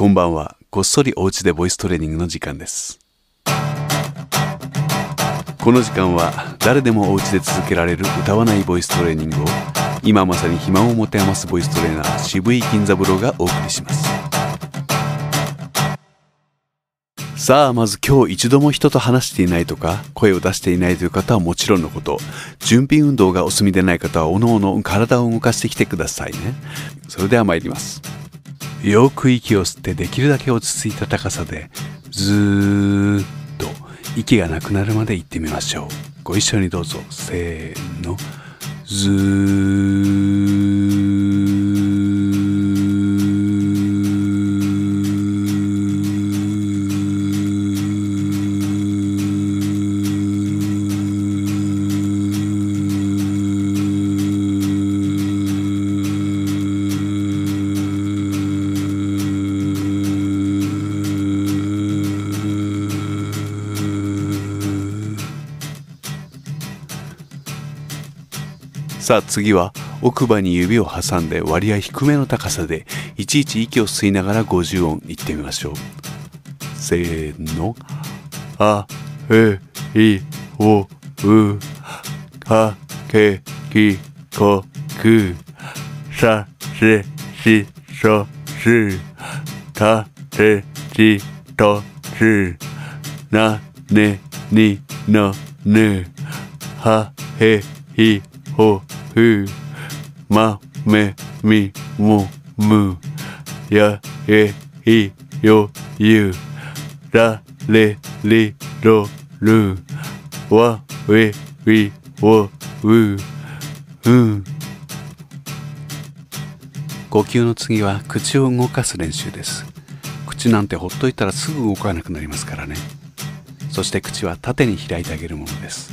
こんばんは。こっそりお家でボイストレーニングの時間です。この時間は誰でもお家で続けられる歌わないボイストレーニングを今まさに暇を持て余すボイストレーナー渋井金三郎がお送りします。さあ、まず今日一度も人と話していないとか、声を出していないという方はもちろんのこと、準備運動がお済みでない方は、おのおの体を動かしてきてくださいね。それでは参ります。よく息を吸ってできるだけ落ち着いた高さでずーっと息がなくなるまで行ってみましょう。ご一緒にどうぞ。せーの。ずーっと。さあ次は奥歯に指を挟んで割合低めの高さでいちいち息を吸いながら50音いってみましょう。せーの。あえいおうかけきこく。させしそすたてしとすなねにのぬ。はへいほふまめみもむ。やえいよゆ。られりろる。わえいおう。う。ん呼吸の次は口を動かす練習です。口なんてほっといたらすぐ動かなくなりますからね。そして口は縦に開いてあげるものです。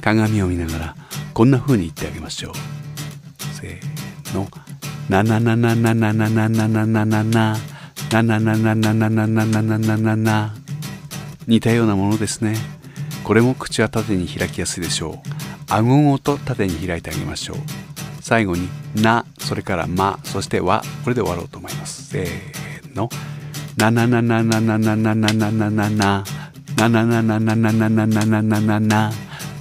鏡を見ながらこんな風に言ってあげましょう。せーの「ななななななななななななな」なななななななななななな似たようなものですね。これも口は縦に開きやすいでしょう。顎ごと縦に開いてあげましょう。最後に「な」それから「ま」そして「は」これで終わろうと思います。せーの「なななななななななななな。なななななななななななななな。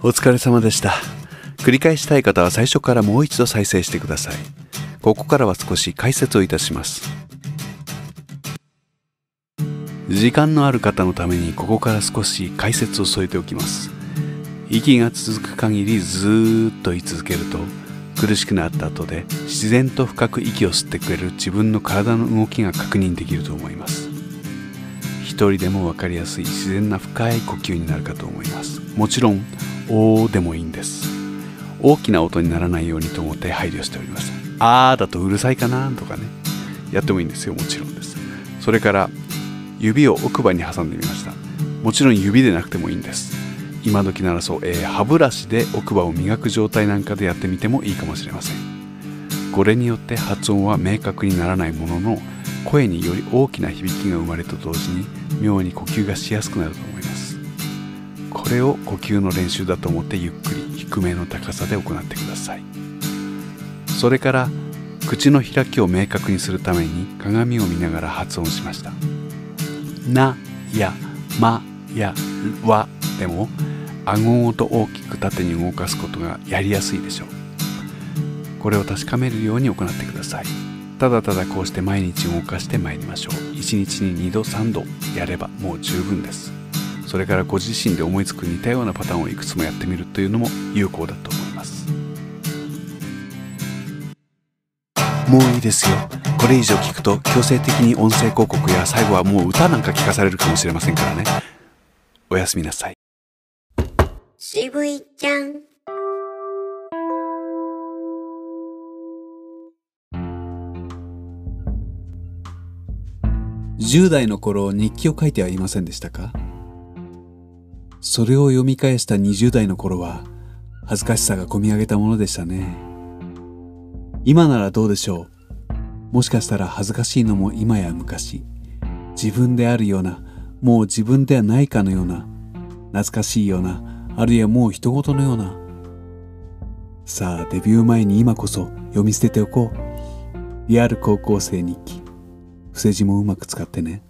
お疲れ様でした。繰り返したい方は最初からもう一度再生してください。ここからは少し解説をいたします。時間のある方のためにここから少し解説を添えておきます。息が続く限りずーっと言い続けると苦しくなった後で自然と深く息を吸ってくれる自分の体の動きが確認できると思います。一人でも分かりやすい自然な深い呼吸になるかと思います。もちろん「おー」でもいいんです。大きな音にならないようにと思って配慮しております。あーだとうるさいかなとかね。やってもいいんですよもちろんです。それから指を奥歯に挟んでみました。もちろん指でなくてもいいんです。今時ならそう、えー、歯ブラシで奥歯を磨く状態なんかでやってみてもいいかもしれません。これによって発音は明確にならないものの声により大きな響きが生まれると同時に妙に呼吸がしやすくなると思います。これを呼吸の練習だと思ってゆっくり低めの高さで行ってください。それから口の開きを明確にするために鏡を見ながら発音しました。なやまやわでも顎ごと大きく縦に動かすことがやりやすいでしょう。これを確かめるように行ってください。ただただこうして毎日動かしてまいりましょう。1日に2度3度やればもう十分です。それからご自身で思いつく似たようなパターンをいくつもやってみるというのも有効だと思います。もういいですよ。これ以上聞くと強制的に音声広告や最後はもう歌なんか聞かされるかもしれませんからね。おやすみなさい。渋いちゃん10代の頃日記を書いてはいませんでしたか？それを読み返した20代の頃は恥ずかしさがこみ上げたものでしたね。今ならどうでしょう？もしかしたら恥ずかしいのも今や昔。自分であるようなもう自分ではないかのような懐かしいようなあるいはもう人事のような。さあデビュー前に今こそ読み捨てておこう。リアル高校生日記。伏せ字もうまく使ってね。